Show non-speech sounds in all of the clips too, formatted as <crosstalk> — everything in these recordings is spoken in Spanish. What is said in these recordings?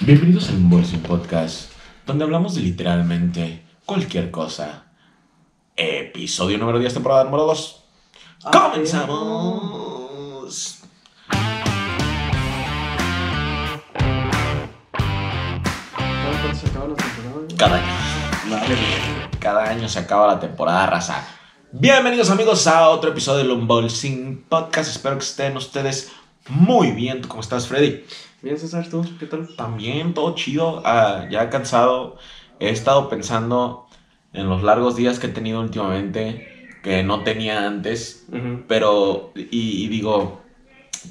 Bienvenidos al Unboxing Podcast, donde hablamos de literalmente cualquier cosa. Episodio número 10, temporada número 2. ¡Comenzamos! ¿Cuándo se acaba la temporada? güey? Cada año. Cada año se acaba la temporada raza. Bienvenidos amigos a otro episodio del Unboxing Podcast. Espero que estén ustedes muy bien. ¿Tú cómo estás, Freddy? Bien, César, ¿tú? ¿Qué tal? También todo chido, ah, ya cansado. He estado pensando en los largos días que he tenido últimamente que no tenía antes, pero y, y digo,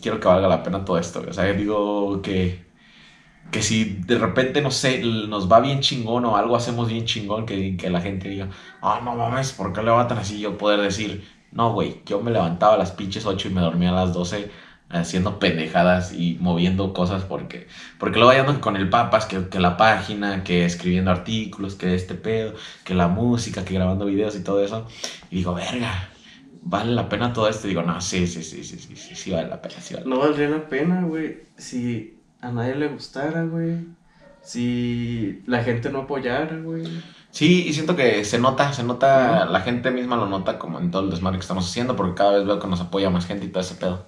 quiero que valga la pena todo esto. O sea, digo que, que si de repente, no sé, nos va bien chingón o algo hacemos bien chingón, que, que la gente diga, ah, no mames, ¿por qué levantan así? Yo poder decir, no, güey, yo me levantaba a las pinches 8 y me dormía a las 12 haciendo pendejadas y moviendo cosas porque porque luego ya andan con el papas que, que la página que escribiendo artículos que este pedo que la música que grabando videos y todo eso y digo verga vale la pena todo esto y digo no sí sí sí sí sí sí, sí vale la pena sí vale No valdría la pena, güey, si a nadie le gustara, güey. Si la gente no apoyara, güey. Sí, y siento que se nota, se nota, la gente misma lo nota como en todo el desmadre que estamos haciendo, porque cada vez veo que nos apoya más gente y todo ese pedo.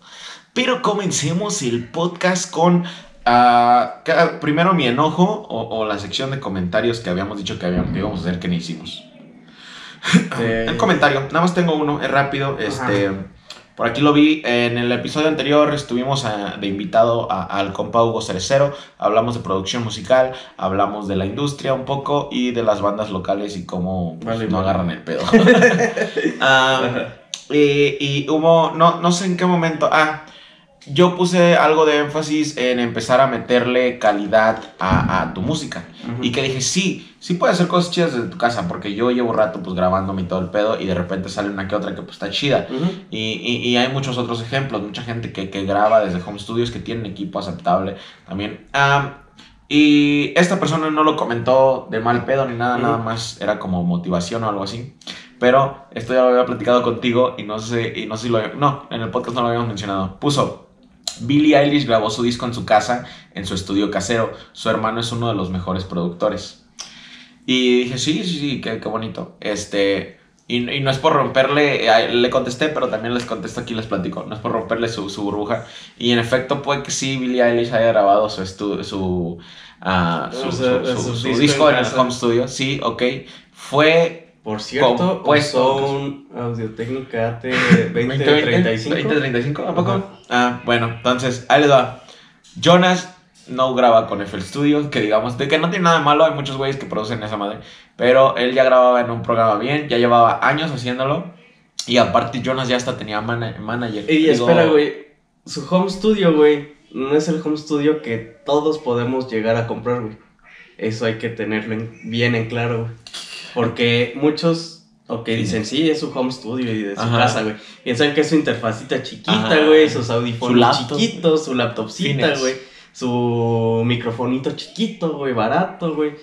Pero comencemos el podcast con ah, primero mi enojo o, o la sección de comentarios que habíamos dicho que, habíamos, que íbamos a hacer que no hicimos. Eh, <laughs> El comentario, nada más tengo uno, es rápido. Este, por aquí lo vi. En el episodio anterior estuvimos a- de invitado a- al compa Hugo Cerecero. Hablamos de producción musical, hablamos de la industria un poco y de las bandas locales y cómo pues, Vale, no vale. agarran el pedo. <laughs> <laughs> Ah, y, y hubo, no, no sé en qué momento. Ah, yo puse algo de énfasis en empezar a meterle calidad a, a tu música. Ujú. Y que dije, sí, sí puedes hacer cosas chidas desde tu casa, porque yo llevo rato pues grabándome todo el pedo y de repente sale una que otra que pues está chida. Ujú. Y, y- y hay muchos otros ejemplos, mucha gente que, que graba desde home studios que tienen equipo aceptable también. Am, y esta persona no lo comentó de mal pedo ni nada, Ujú. nada más era como motivación o algo así. Pero esto ya lo había platicado contigo y no sé, y no sé si lo... No, en el podcast no lo habíamos mencionado. Puso, Billie Eilish grabó su disco en su casa, en su estudio casero. Su hermano es uno de los mejores productores. Y dije, sí, sí, sí, qué, qué bonito. Este, y, y no es por romperle, le contesté, pero también les contesto aquí, les platico. No es por romperle su, su burbuja. Y en efecto, puede que sí, Billie Eilish haya grabado su, estu- su, ah, su, su- disco en el home studio. Sí, ok. Fue Por cierto, Compuesto. usó un Audio-Técnica AT2035. <laughs> 2035, ¿a poco? Ah, bueno, entonces, ahí les va. Jonas no graba con FL Studio, que digamos, de que no tiene nada de malo, hay muchos güeyes que producen esa madre, pero él ya grababa en un programa bien, ya llevaba años haciéndolo, y aparte Jonas ya hasta tenía mana- manager. Y Digo, espera, güey. Su home studio, güey, no es el home studio que todos podemos llegar a comprar, güey. Eso hay que tenerlo en- bien en claro, güey. Porque muchos, ok, dicen, sí, es su home studio y de su Ajá. casa, güey. Piensan que es su interfacita chiquita, Ajá. güey, sus audífonos Su chiquitos, su laptopcita, güey. Su microfonito chiquito, güey, barato, güey.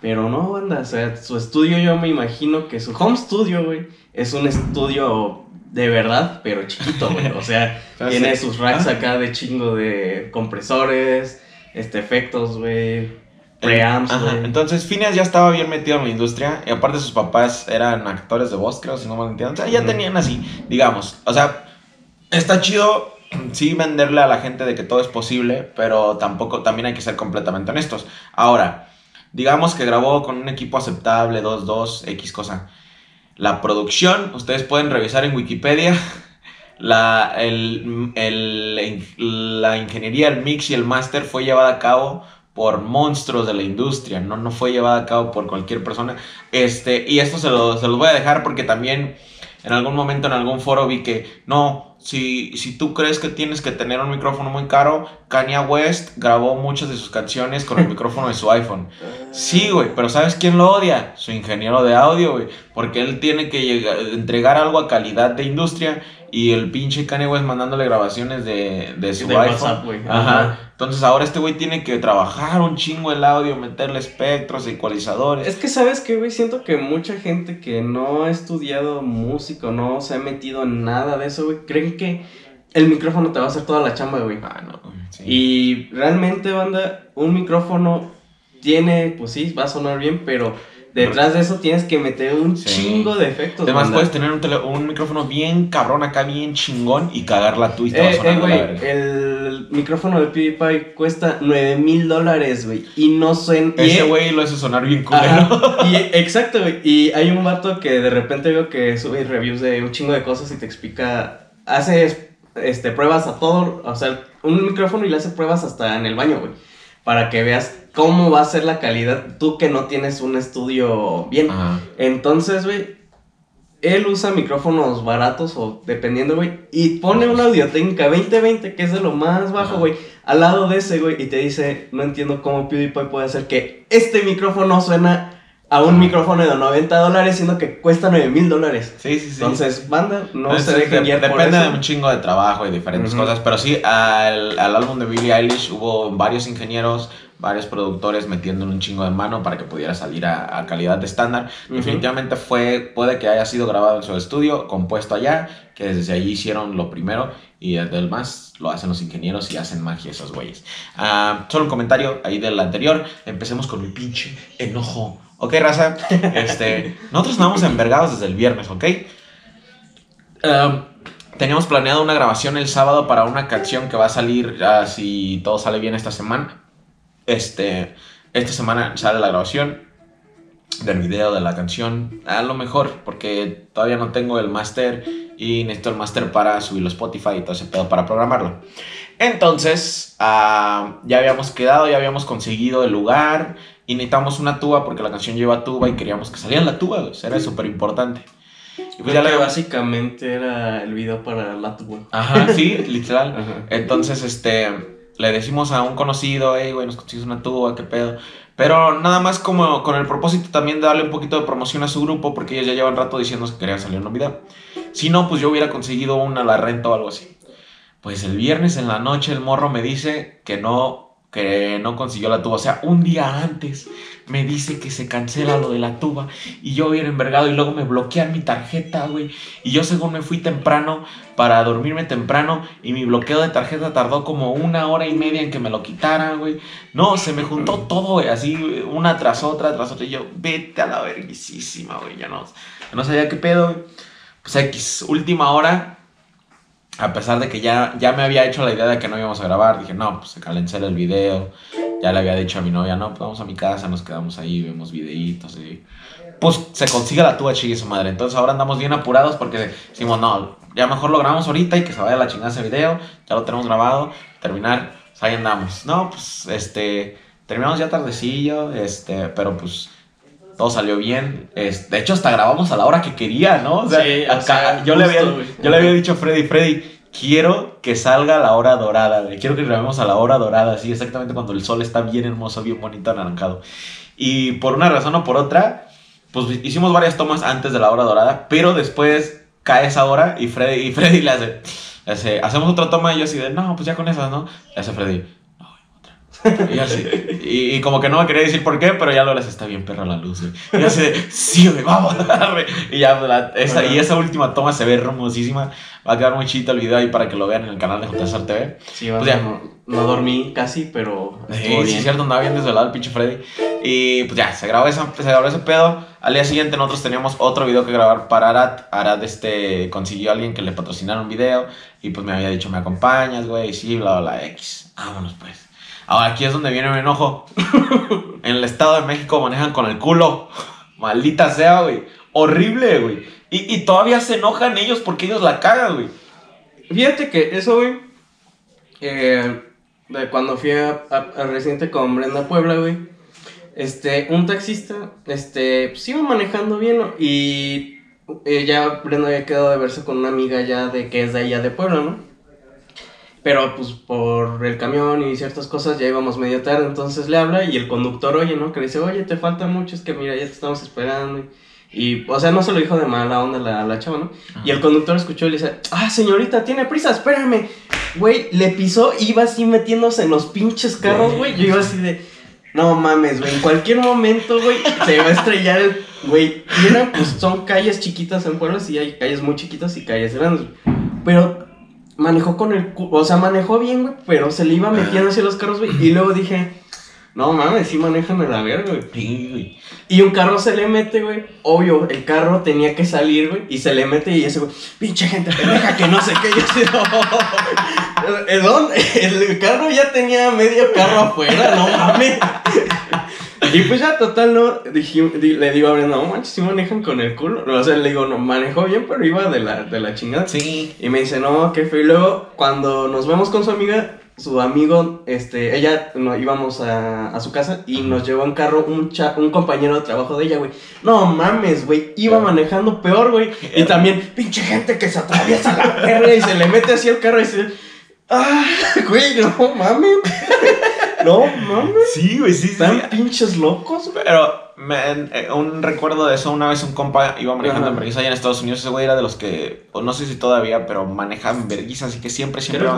Pero no, banda, o sea, su estudio yo me imagino que su home studio, güey, es un estudio de verdad, pero chiquito, güey. O sea, <laughs> tiene sus racks Ah. acá de chingo de compresores, este, efectos, güey, Ajá. Entonces, Phineas ya estaba bien metido en la industria. Y aparte, sus papás eran actores de voz, creo, si no mal entiendo. O sea, ya tenían así, digamos. O sea, está chido, sí, venderle a la gente de que todo es posible. Pero tampoco, también hay que ser completamente honestos. Ahora, digamos que grabó con un equipo aceptable, 2-2, X cosa. La producción, ustedes pueden revisar en Wikipedia. <laughs> La, el, el- la ingeniería, el mix y el máster fue llevada a cabo por monstruos de la industria, no, no fue llevada a cabo por cualquier persona. Este, y esto se, lo, se los voy a dejar porque también en algún momento en algún foro vi que no, si, si tú crees que tienes que tener un micrófono muy caro, Kanye West grabó muchas de sus canciones con el <laughs> micrófono de su iPhone. Sí, güey, pero ¿sabes quién lo odia? Su ingeniero de audio, güey. Porque él tiene que llegar- entregar algo a calidad de industria y el pinche Kanye West mandándole grabaciones de, de su De iPhone. WhatsApp, güey. Ajá. Ajá. Entonces ahora este güey tiene que trabajar un chingo el audio, meterle espectros, ecualizadores. Es que, ¿sabes qué, güey? Siento que mucha gente que no ha estudiado música, no se ha metido en nada de eso, güey, creen que el micrófono te va a hacer toda la chamba, güey. Ah, no. Sí. Y realmente, banda, un micrófono tiene, pues sí, va a sonar bien, pero detrás de eso tienes que meter un Sí. chingo de efectos. Además, banda. puedes tener un, tele- un micrófono bien cabrón acá, bien chingón y cagarla tú y te Eh, eh, güey, el micrófono de PewDiePie cuesta 9 mil dólares, güey. Y no suena. Ese güey lo hace sonar bien culero. Y, <laughs> exacto, güey. Y hay un vato que de repente veo que sube reviews de un chingo de cosas y te explica. Hace este, pruebas a todo. O sea, un micrófono y le hace pruebas hasta en el baño, güey. Para que veas cómo va a ser la calidad. Tú que no tienes un estudio bien. Ajá. Entonces, güey. Él usa micrófonos baratos o dependiendo, güey. Y pone una audiotécnica 2020, que es de lo más bajo, güey. Al lado de ese, güey. Y te dice, no entiendo cómo PewDiePie puede hacer que este micrófono suena a un micrófono de 90 dólares, siendo que cuesta 9 mil dólares. Sí, sí, sí. Entonces, banda, no Entonces, se dejen de- guiar por Depende eso. de un chingo de trabajo y diferentes Ujú. cosas. Pero sí, al, al álbum de Billie Eilish hubo varios ingenieros, varios productores metiendo un chingo de mano para que pudiera salir a, a calidad de estándar. Definitivamente fue, puede que haya sido grabado en su estudio, compuesto allá, que desde allí hicieron lo primero y desde el más lo hacen los ingenieros y hacen magia esos güeyes. Ah, solo un comentario ahí del anterior. Empecemos con mi pinche enojo. Ok, raza. <laughs> Este, nosotros andamos envergados desde el viernes, ¿ok? Um, teníamos planeado una grabación el sábado para una canción que va a salir ya si todo sale bien esta semana. Este, esta semana sale la grabación del video de la canción. A lo mejor, porque todavía no tengo el máster y necesito el máster para subirlo a Spotify y todo ese pedo para programarlo. Entonces, ah, ya habíamos quedado, ya habíamos conseguido el lugar y necesitamos una tuba porque la canción lleva tuba y queríamos que saliera la tuba, eso era súper importante. Y pues ya básicamente era el video para la tuba. Ajá, sí, literal. <laughs> Ajá. Entonces, este, le decimos a un conocido, hey, güey, nos consigues una tuba, qué pedo. Pero nada más como con el propósito también de darle un poquito de promoción a su grupo, porque ellos ya llevan rato diciendo que querían salir en un. Si no, pues yo hubiera conseguido una la renta o algo así. Pues el viernes en la noche el morro me dice que no, que no consiguió la tuba. O sea, un día antes me dice que se cancela lo de la tuba y yo bien envergado y luego me bloquean mi tarjeta, güey. Y yo según me fui temprano para dormirme temprano y mi bloqueo de tarjeta tardó como una hora y media en que me lo quitaran, güey. No, se me juntó todo, güey, así una tras otra, tras otra. Y yo, vete a la verguisísima, güey. Ya no, ya no sabía qué pedo, güey. Pues X, última hora. A pesar de que ya, ya me había hecho la idea de que no íbamos a grabar, dije, no, pues se cancela el video. Ya le había dicho a mi novia, no, pues vamos a mi casa, nos quedamos ahí, vemos videitos y... Pues se consigue la tuba chigue su madre. Entonces ahora andamos bien apurados porque decimos, no, ya mejor lo grabamos ahorita y que se vaya la chingada ese video. Ya lo tenemos grabado, terminar, pues ahí andamos. No, pues este, terminamos ya tardecillo, este, pero pues todo salió bien. Es- de hecho, hasta grabamos a la hora que quería, ¿no? O sea, Sí, o acá- sea, yo, le justo, había, güey. yo le había dicho a Freddy, Freddy, quiero que salga la hora dorada, güey. Quiero que grabemos a la hora dorada, así exactamente cuando el sol está bien hermoso, bien bonito, anaranjado. Y por una razón o por otra, pues hicimos varias tomas antes de la hora dorada, pero después cae esa hora y Freddy, y Freddy le hace, le hace, hacemos otra toma y yo así de, no, pues ya con esas, ¿no? Le hace Freddy. <laughs> Y así, y, y como que no me quería decir por qué, pero ya lo les está bien perra la luz, güey. Y así de, sí, güey, vamos <laughs> a darle. Y ya, la- esa, y esa última toma se ve hermosísima. Va a quedar muy chito el video ahí para que lo vean en el canal de JSR TV. Sí, Pues ya. no, no dormí casi, pero Sí, sí, es cierto, andaba bien desvelado el pinche Freddy. Y pues ya, se grabó, esa, se grabó ese pedo. Al día siguiente nosotros teníamos otro video que grabar para Arad. Arad este, consiguió a alguien que le patrocinara un video. Y pues me había dicho, ¿me acompañas, güey? Sí, bla, bla, bla, X. Vámonos pues. Ahora aquí es donde viene mi enojo. <laughs> en el Estado de México manejan con el culo. Maldita sea, güey. Horrible, güey. Y, y todavía se enojan ellos porque ellos la cagan, güey. Fíjate que eso, güey, eh, de cuando fui a, Residente con Brenda Puebla, güey, este, un taxista, este, pues iba manejando bien, ¿no? Y eh, ya Brenda había quedado de verse con una amiga ya de que es de allá de Puebla, ¿no? Pero pues por el camión y ciertas cosas ya íbamos medio tarde, entonces le habla y el conductor oye, ¿no? Que le dice, oye, te falta mucho, es que mira, ya te estamos esperando. Y, o sea, no se lo dijo de mala onda la, la chava, ¿no? Y el conductor escuchó y le dice, ah, señorita, tiene prisa, espérame. Güey, le pisó, iba así metiéndose en los pinches carros, güey. Yo iba así de, no mames, güey, en cualquier momento, güey, se va a estrellar el, güey. Y eran, pues, son calles chiquitas en pueblos y hay calles muy chiquitas y calles grandes. Pero manejó con el o sea, manejó bien, güey, pero se le iba metiendo hacia los carros, güey. Y luego dije, no mames, sí manejan a la verga, güey. Sí, güey. Y un carro se le mete, güey. Obvio, el carro tenía que salir, güey. Y se le mete y ese, güey, pinche gente pendeja que no sé qué. Yo <laughs> no. ¿El, dónde? el carro ya tenía medio carro afuera, no mames. Y pues ya, total, no. dije- le digo a Brenda, no manches, si manejan con el culo. O sea, le digo, no, manejó bien, pero iba de la, de la chingada. Sí. Y me dice, no, qué feo. Y luego, cuando nos vemos con su amiga, su amigo, este, ella, no, íbamos a, a su casa y nos llevó en carro un, cha- un compañero de trabajo de ella, güey. No mames, güey, iba manejando peor, güey. Y también, pinche gente que se atraviesa la perra y se le mete así el carro y se... Ah, güey, no mames. <laughs> No mames. <laughs> Sí, güey, sí, sí. Están pinches locos, güey. Pero me- eh, un recuerdo de eso, una vez un compa iba manejando en vergüenza allá en Estados Unidos, ese güey era de los que, o no sé si todavía, pero manejaba en vergüenza, así que siempre, siempre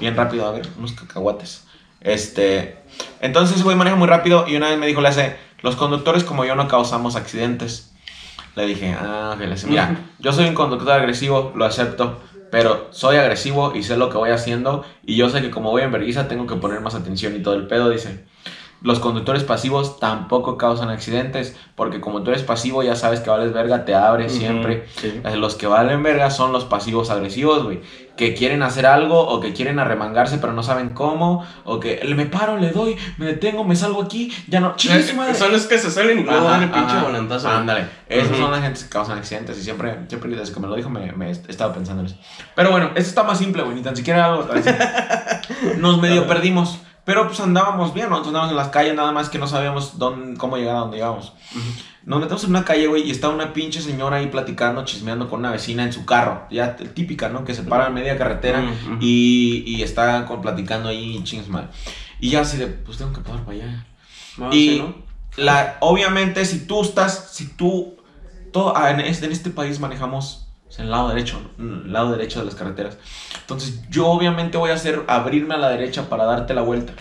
bien rápido, a ver, unos cacahuates. Este, entonces ese güey maneja muy rápido y una vez me dijo, le hace, los conductores como yo no causamos accidentes. Le dije, ah, que le hace, mira, yo soy un conductor agresivo, lo acepto, pero soy agresivo y sé lo que voy haciendo y yo sé que como voy en vergüenza tengo que poner más atención y todo el pedo, dice. Los conductores pasivos tampoco causan accidentes, porque como tú eres pasivo ya sabes que vales verga, te abres siempre. Sí. Los que valen verga son los pasivos agresivos, güey. Que quieren hacer algo o que quieren arremangarse pero no saben cómo. O que le me paro, le doy, me detengo, me salgo aquí, ya no. su madre. Son los que se salen y luego dan el pinche volantazo. Ándale. Esas Ujú. son las gentes que causan accidentes y siempre, siempre desde que me lo dijo me, me he estado pensando en eso. Pero bueno, esto está más simple, güey, ni tan siquiera algo. <laughs> Nos medio perdimos, pero pues andábamos bien, nosotros andábamos en las calles, nada más que no sabíamos dónde, cómo llegar a donde íbamos. Nos metemos en una calle, güey, y está una pinche señora ahí platicando, chismeando con una vecina en su carro. Ya típica, ¿no? Que se para en media carretera y, y está con, platicando ahí, chings madre. Y ya así de, pues tengo que pasar para allá. No, y sí, ¿no? la, obviamente, si tú estás, si tú, todo, en, este, en este país manejamos en el lado derecho, ¿no? el lado derecho de las carreteras. Entonces, yo obviamente voy a hacer, abrirme a la derecha para darte la vuelta.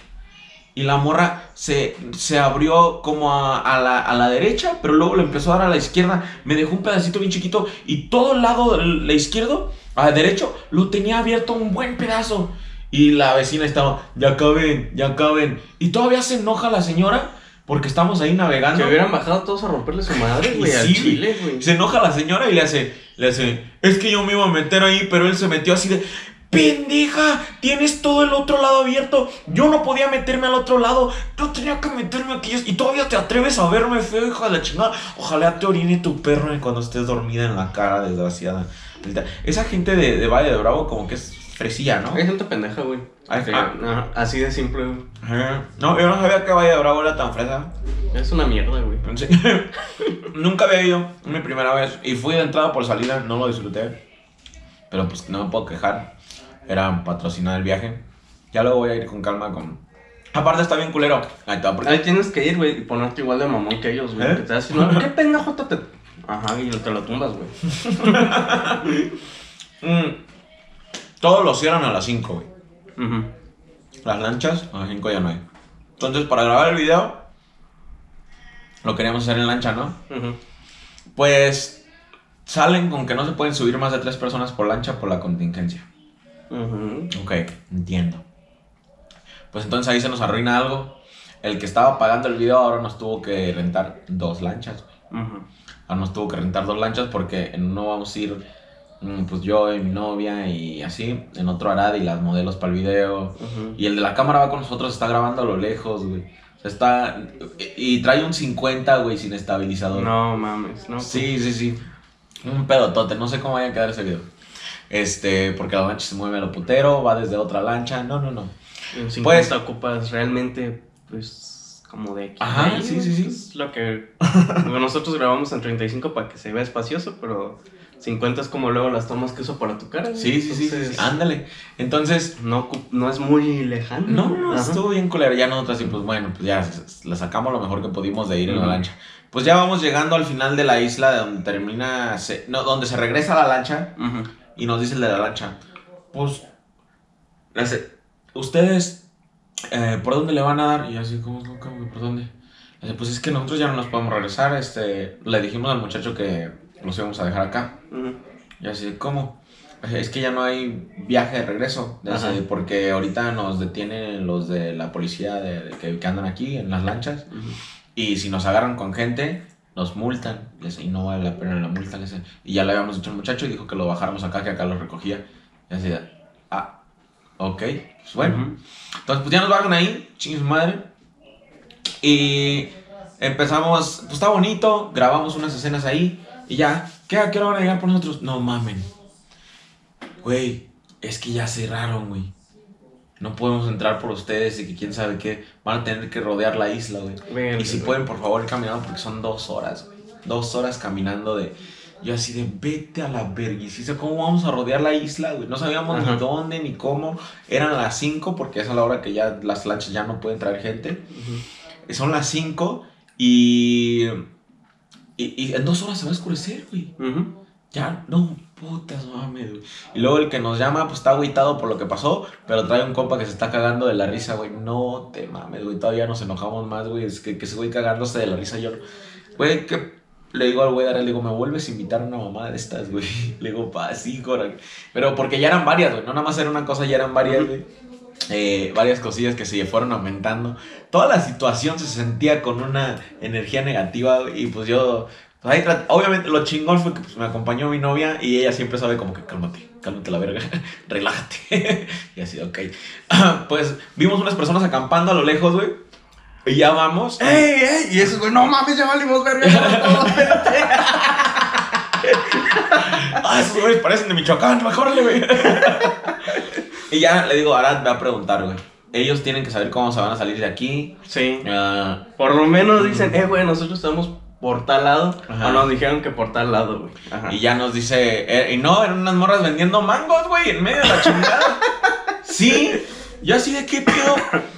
Y la morra se, se abrió como a, la, a la derecha, pero luego le empezó a dar a la izquierda. Me dejó un pedacito bien chiquito y todo el lado del- la izquierdo, a derecho, lo tenía abierto un buen pedazo. Y la vecina estaba, ya caben, ya caben. Y todavía se enoja la señora porque estamos ahí navegando. Que hubieran bajado todos a romperle su madre, güey, Y al sí, chile, güey. Se enoja la señora y le hace, le hace, es que yo me iba a meter ahí, pero él se metió así de, pendeja, tienes todo el otro lado abierto, yo no podía meterme al otro lado, yo tenía que meterme aquí y todavía te atreves a verme feo, hija de la chingada, ojalá te orine tu perro cuando estés dormida en la cara, desgraciada. Esa gente de, de Valle de Bravo como que es fresilla, ¿no? Hay gente pendeja, güey. Ah. ajá, así de simple, güey. No, yo no sabía que Valle de Bravo era tan fresa. Es una mierda, güey. <laughs> Sí. <laughs> Nunca había ido, es mi primera vez. Y fui de entrada por salida, no lo disfruté. Pero pues no me puedo quejar. Era patrocinar el viaje. Ya luego voy a ir con calma con. Aparte está bien culero. Ahí está, porque- Ahí tienes que ir, güey, y ponerte igual de mamón que ellos, güey. ¿Eh? Que te no, <laughs> ¿qué pendejo te... Ajá, y te lo tumbas, güey. Mm. Todos lo cierran a las 5, güey. Las lanchas, a las 5 ya no hay. Entonces, para grabar el video, lo queríamos hacer en lancha, ¿no? Pues salen con que no se pueden subir más de tres personas por lancha por la contingencia. Ujú. Ok, entiendo. Pues entonces ahí se nos arruina algo. El que estaba pagando el video ahora nos tuvo que rentar dos lanchas. Ahora nos tuvo que rentar dos lanchas porque uno vamos a ir, pues yo y mi novia y así. En otro Arad y las modelos para el video. Ujú. Y el de la cámara va con nosotros, está grabando a lo lejos, güey. Está... Y trae un 50, güey, sin estabilizador. No mames, no. Sí, sí, sí. Un pedotote, no sé cómo vaya a quedar ese video. Este, porque la lancha se mueve a lo putero, va desde otra lancha. No, no, no. En 50 Pues- ocupas realmente, pues, como de aquí. Ajá, Ahí, sí, sí, sí. Es lo que... <laughs> bueno, nosotros grabamos en 35 para que se vea espacioso, pero 50 es como luego las tomas que uso para tu cara. Sí, sí, sí, sí, sí. Entonces, Ándale. Entonces, No, no es muy lejano. no, no, Ajá. estuvo bien culero. Ya nosotros así, pues bueno, pues ya le sacamos lo mejor que pudimos de ir en la lancha. Pues ya vamos llegando al final de la isla de donde termina, se- no, donde se regresa la lancha. Y nos dice el de la lancha, pues, hace, ustedes, eh, ¿por dónde le van a dar? Y así, ¿cómo, cómo, cómo, por dónde? Le dice, pues es que nosotros ya no nos podemos regresar, este, le dijimos al muchacho que los íbamos a dejar acá. Y así, ¿cómo? Es que ya no hay viaje de regreso, porque ahorita nos detienen los de la policía de, de que, que andan aquí en las lanchas y si nos agarran con gente, nos multan y no vale la pena la multa. y ya le habíamos dicho al muchacho y dijo que lo bajáramos acá, que acá lo recogía. Y así, ah, ok, pues bueno. Entonces, pues ya nos bajan ahí, chingue su madre. Y empezamos, pues está bonito, grabamos unas escenas ahí. Y ya, ¿qué, ¿a qué hora van a llegar por nosotros? No mamen. Güey, es que ya cerraron, güey. No podemos entrar por ustedes y que quién sabe qué. Van a tener que rodear la isla, güey. Y si pueden, por favor, ir caminando porque son dos horas, güey. Dos horas caminando de... Yo así de, vete a la verguisiza, ¿cómo vamos a rodear la isla, güey? No sabíamos Ajá. ni dónde ni cómo. Eran las 5 porque esa es la hora que ya las lanchas ya no pueden traer gente. Son las 5 y, y... y en dos horas se va a oscurecer, güey. Ujú. Ya, no, putas mames, güey. Y luego el que nos llama, pues está agüitado por lo que pasó, pero trae un compa que se está cagando de la risa, güey. No te mames, güey. Todavía nos enojamos más, güey. Es que, que ese güey cagándose de la risa, yo. Güey, que. Le digo al güey, le digo, ¿me vuelves a invitar a una mamá de estas, güey? <laughs> Le digo, pa, sí. Pero porque ya eran varias, güey. No nada más era una cosa, ya eran varias, güey. Eh, varias cosillas que se fueron aumentando. Toda la situación se sentía con una energía negativa, y pues yo. pues ahí obviamente lo chingón fue que pues, me acompañó mi novia y ella siempre sabe como que cálmate, cálmate la verga, <laughs> relájate. <laughs> y así, ok. <clears throat> pues vimos unas personas acampando a lo lejos, güey. Y ya vamos. ¡Ey, ey! Y esos, güey, no mames, ya valimos verga. <laughs> Ah, esos güeyes parecen de Michoacán, mejor le güey. Y ya le digo, Arad, ve a preguntar, güey. Ellos tienen que saber cómo se van a salir de aquí. Sí. Ah, Por lo menos dicen, eh, güey, nosotros estamos por tal lado. Ajá. O nos dijeron que por tal lado, güey. Ajá. Y ya nos dice, eh, y no, eran unas morras vendiendo mangos, güey, en medio de la chingada. <laughs> sí, yo así de qué pedo.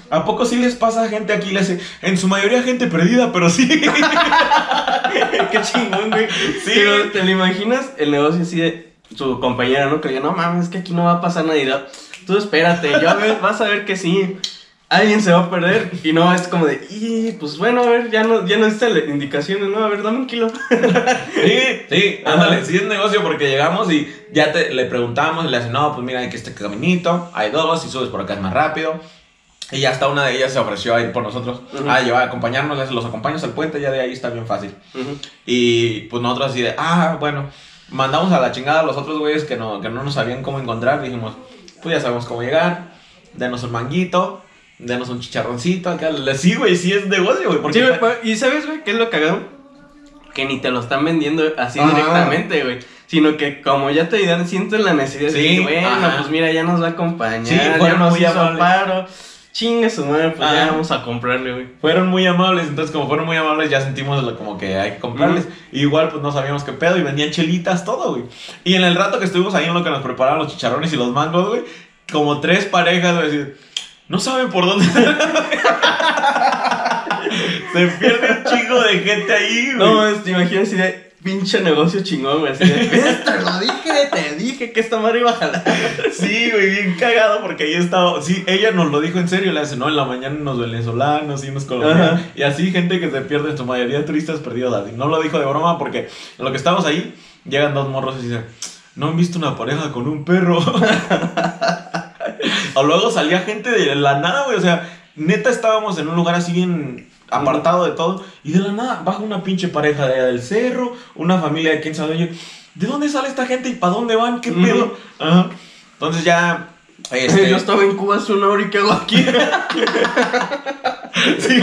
¿A poco sí les pasa a gente aquí? Les, en su mayoría gente perdida, pero sí. <laughs> Qué chingón, güey. Sí. Pero, ¿Te lo imaginas? El negocio así de su compañera, ¿no? Que diga, no mames, es que aquí no va a pasar nada. Tú espérate, yo a ver, <laughs> vas a ver que sí. Alguien se va a perder. Y no, es como de, y pues bueno, a ver, ya no, ya no la indicaciones, ¿no? A ver, dame un kilo. <laughs> Sí, sí, ándale, sí es negocio porque llegamos y ya te, le preguntamos y le hacen, no, pues mira, hay que este caminito, hay dos, si subes por acá es más rápido. Y ya hasta una de ellas se ofreció a ir por nosotros, Ujú. a llevar, a acompañarnos, les- los acompaños al puente, ya de ahí está bien fácil. Y pues nosotros así de, ah, bueno, mandamos a la chingada a los otros güeyes que no, que no nos sabían cómo encontrar. Dijimos, pues ya sabemos cómo llegar, denos un manguito, denos un chicharroncito. Acá. Sí, güey, sí es negocio, güey. Porque Sí, güey, y ¿sabes, güey, qué es lo cagado? Que ni te lo están vendiendo así Ajá. directamente, güey. Sino que como ya te ayudan, sienten la necesidad de Sí, decir, bueno, ajá. pues mira, ya nos va a acompañar, Sí, ya nos hizo paro. Chingue su madre, pues ya vamos a comprarle, güey. fueron muy amables. Entonces, como fueron muy amables, ya sentimos como que hay que comprarles. Igual, pues no sabíamos qué pedo y vendían chelitas, todo, güey. Y en el rato que estuvimos ahí en lo que nos preparaban los chicharrones y los mangos, güey, como tres parejas, güey, no saben por dónde. <laughs> Se pierde un chingo de gente ahí, güey. No, te imaginas así de pinche negocio chingón, güey. Así de, "Ves, te lo dije, te dije que esta madre iba a jalar. Sí, güey, bien cagado porque ahí estaba. Sí, ella nos lo dijo en serio. Le hace, no, en la mañana unos venezolanos y unos colombianos. Y así, gente que se pierde, en su mayoría turistas perdidos. Y no lo dijo de broma porque en lo que estamos ahí, llegan dos morros y dicen, no han visto una pareja con un perro. <laughs> o luego salía gente de la nada, güey. O sea, neta estábamos en un lugar así bien apartado de todo. Y de la nada baja una pinche pareja de allá del cerro, una familia de quién sabe. Oye, ¿de dónde sale esta gente y para dónde van? ¿Qué pedo? Ajá. Entonces ya. Este, <laughs> Yo estaba en Cuba hace una hora y ¿qué hago aquí? <laughs> sí,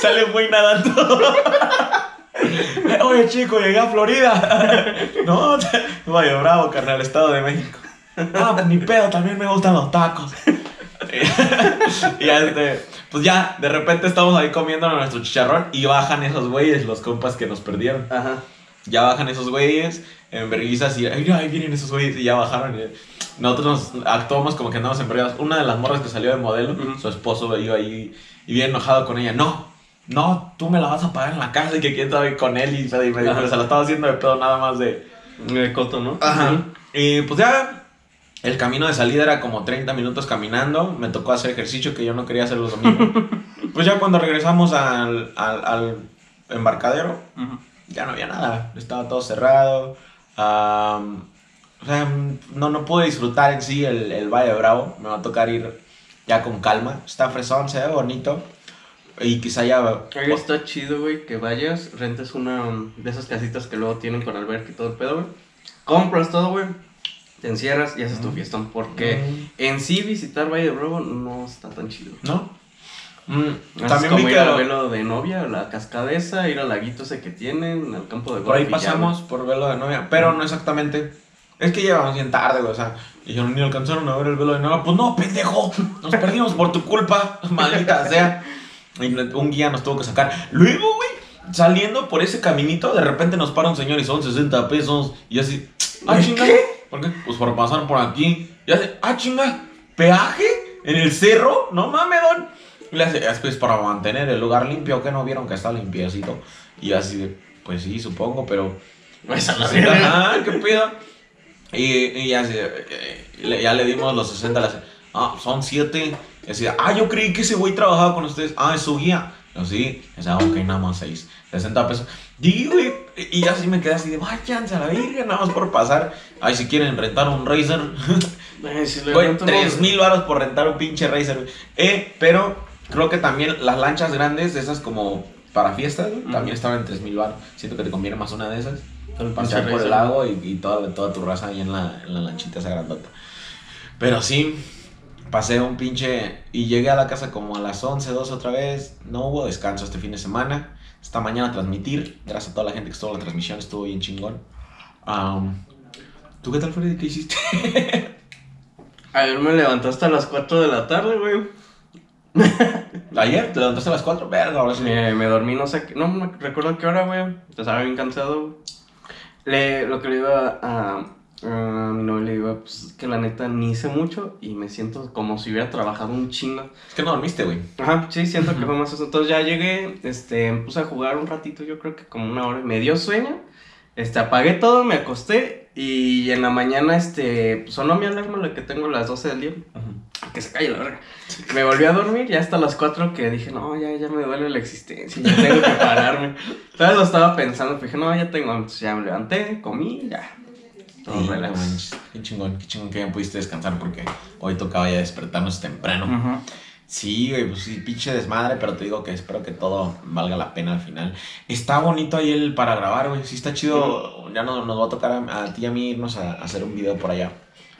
sale muy nadando. <laughs> Oye, chico, llegué a Florida. no, vaya, bravo, carnal, Estado de México. Ah, pues ni pedo, también me gustan los tacos. y ya, este, pues ya, de repente estamos ahí comiendo nuestro chicharrón y bajan esos güeyes, los compas que nos perdieron. Ajá. Ya bajan esos güeyes en verguizas y ay, ahí vienen esos güeyes y ya bajaron. Y nosotros nos actuamos como que andamos en vergas. Una de las morras que salió de modelo, su esposo iba ahí y bien enojado con ella. No, no, tú me la vas a pagar en la casa y que quién sabe con él y, y me dijo, Ajá. se la estaba haciendo de pedo nada más de... De coto, ¿no? Y pues ya el camino de salida era como 30 minutos caminando. Me tocó hacer ejercicio que yo no quería hacer los domingos. <laughs> pues ya cuando regresamos al, al, al embarcadero, ya no había nada, estaba todo cerrado. o sea, no, no pude disfrutar en sí el, el Valle de Bravo. Me va a tocar ir ya con calma. Está fresón, se ve bonito. Y quizá ya... Ahí está chido, güey, que vayas, rentes una de esas casitas que luego tienen con alberca y todo el pedo, güey. Compras todo, güey. Te encierras y haces tu fiestón. Porque en sí visitar Valle de Bravo no está tan chido. ¿No? Mm, también como vi ir que... velo de novia, la cascada esa, ir al laguito ese que tienen, al campo de Por ahí y ya, pasamos por velo de novia, pero no exactamente. Es que llegamos bien tarde, güey, o sea, dijeron, ni alcanzaron a ver el velo de novia. Pues no, pendejo, nos perdimos por tu culpa, <laughs> maldita sea. Y un guía nos tuvo que sacar. Luego, güey, saliendo por ese caminito, de repente nos para un señor y son 60 pesos. Y así, ah, ¿Por chinga. qué? ¿Por qué? Pues por pasar por aquí. Y hace, ah, chinga, peaje en el cerro, no mames, don. Y le hace, es que es para mantener el lugar limpio, que no vieron que está limpiecito. Y así de, pues sí, supongo, pero. <laughs> Pues a la Sí, verga. ajá, qué pedo. Y, y ya, así, eh, le- ya le dimos los 60, le hace, ah, son 7. Y así, ah, yo creí que ese güey trabajaba con ustedes. Ah, es su guía. Yo sí, y decía, ok, nada más 6. 60 pesos. Y, güey, y así me quedé así de, váyanse a la virgen, nada más por pasar. Ay, si quieren rentar un Razer. <laughs> Si Güey, rento 3 unos- mil baros por rentar un pinche Razer. Eh, pero creo que también las lanchas grandes, esas como para fiestas, también estaban en 3 mil baros. Siento que te conviene más una de esas. Pinche por el lago y, y toda, toda tu raza ahí en la, en la lanchita esa grandota. Pero sí, pasé un pinche. Y llegué a la casa como a las 11, 12 otra vez. No hubo descanso este fin de semana. Esta mañana a transmitir. Gracias a toda la gente que estuvo en la transmisión, estuvo bien chingón. Am, ¿Tú qué tal, Freddy? ¿Qué hiciste? <laughs> Ayer me levanté hasta las 4 de la tarde, güey. <laughs> Ayer te levantaste a las 4, verga, ahora sí. Me, me dormí, no sé, qué- no me recuerdo a qué hora, güey. Estaba bien cansado, güey. Le, lo que le iba a, a mi novia, le digo, pues que la neta ni hice mucho y me siento como si hubiera trabajado un chingo. Es que no dormiste, güey. Ajá, sí, siento que <laughs> fue más eso. Entonces ya llegué, este, me puse a jugar un ratito, yo creo que como una hora. Me dio sueño, este, apagué todo, me acosté y en la mañana, este, sonó mi alarma, la que tengo a las 12 del día. Que se calle la verga. Me volví a dormir ya hasta las 4 que dije, no, ya, ya me duele la existencia, ya tengo que pararme. <laughs> Todavía lo estaba pensando, dije, no, ya tengo. Ya me levanté, comí, ya. Todo Sí, relax. Qué chingón, qué chingón que ya pudiste descansar porque hoy tocaba ya despertarnos temprano. Sí, güey, pues sí, pinche desmadre, pero te digo que espero que todo valga la pena al final. Está bonito ahí el para grabar, güey. Sí está chido. Ya nos, nos va a tocar a, a ti y a mí irnos a, a hacer un video por allá.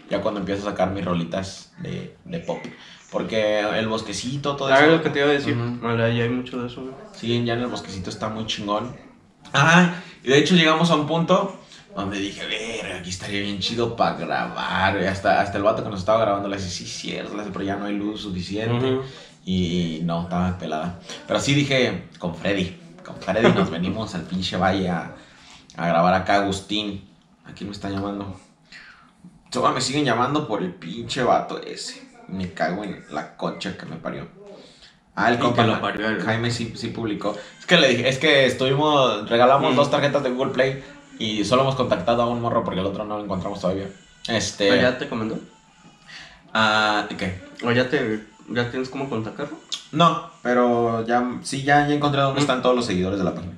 Ya cuando empiezo a sacar mis rolitas de, de pop. Porque el bosquecito, todo Ah, eso. es lo que te iba a decir. Ujú. Vale, ya hay mucho de eso, güey. Sí, ya en el bosquecito está muy chingón. Ah, y de hecho llegamos a un punto donde dije, ver, aquí estaría bien chido para grabar. Hasta, hasta el vato que nos estaba grabando le dice, sí, cierto, pero ya no hay luz suficiente. Ujú. Y no, estaba pelada. Pero sí dije, con Freddy, con Freddy nos <laughs> venimos al pinche valle a, a grabar acá Agustín. ¿A quién me está llamando? Toma, me siguen llamando por el pinche vato ese. Me cago en la concha que me parió. Ah, el compa lo parió. Jaime sí, sí publicó. Es que le dije, es que estuvimos, regalamos Mm. dos tarjetas de Google Play y solo hemos contactado a un morro porque el otro no lo encontramos todavía. Este. ¿O ya te comentó? Ah, ¿y ¿qué? ¿O ya te ya tienes cómo contactarlo? No, pero ya, sí, ya, ya encontré dónde Mm. están todos los seguidores de la página.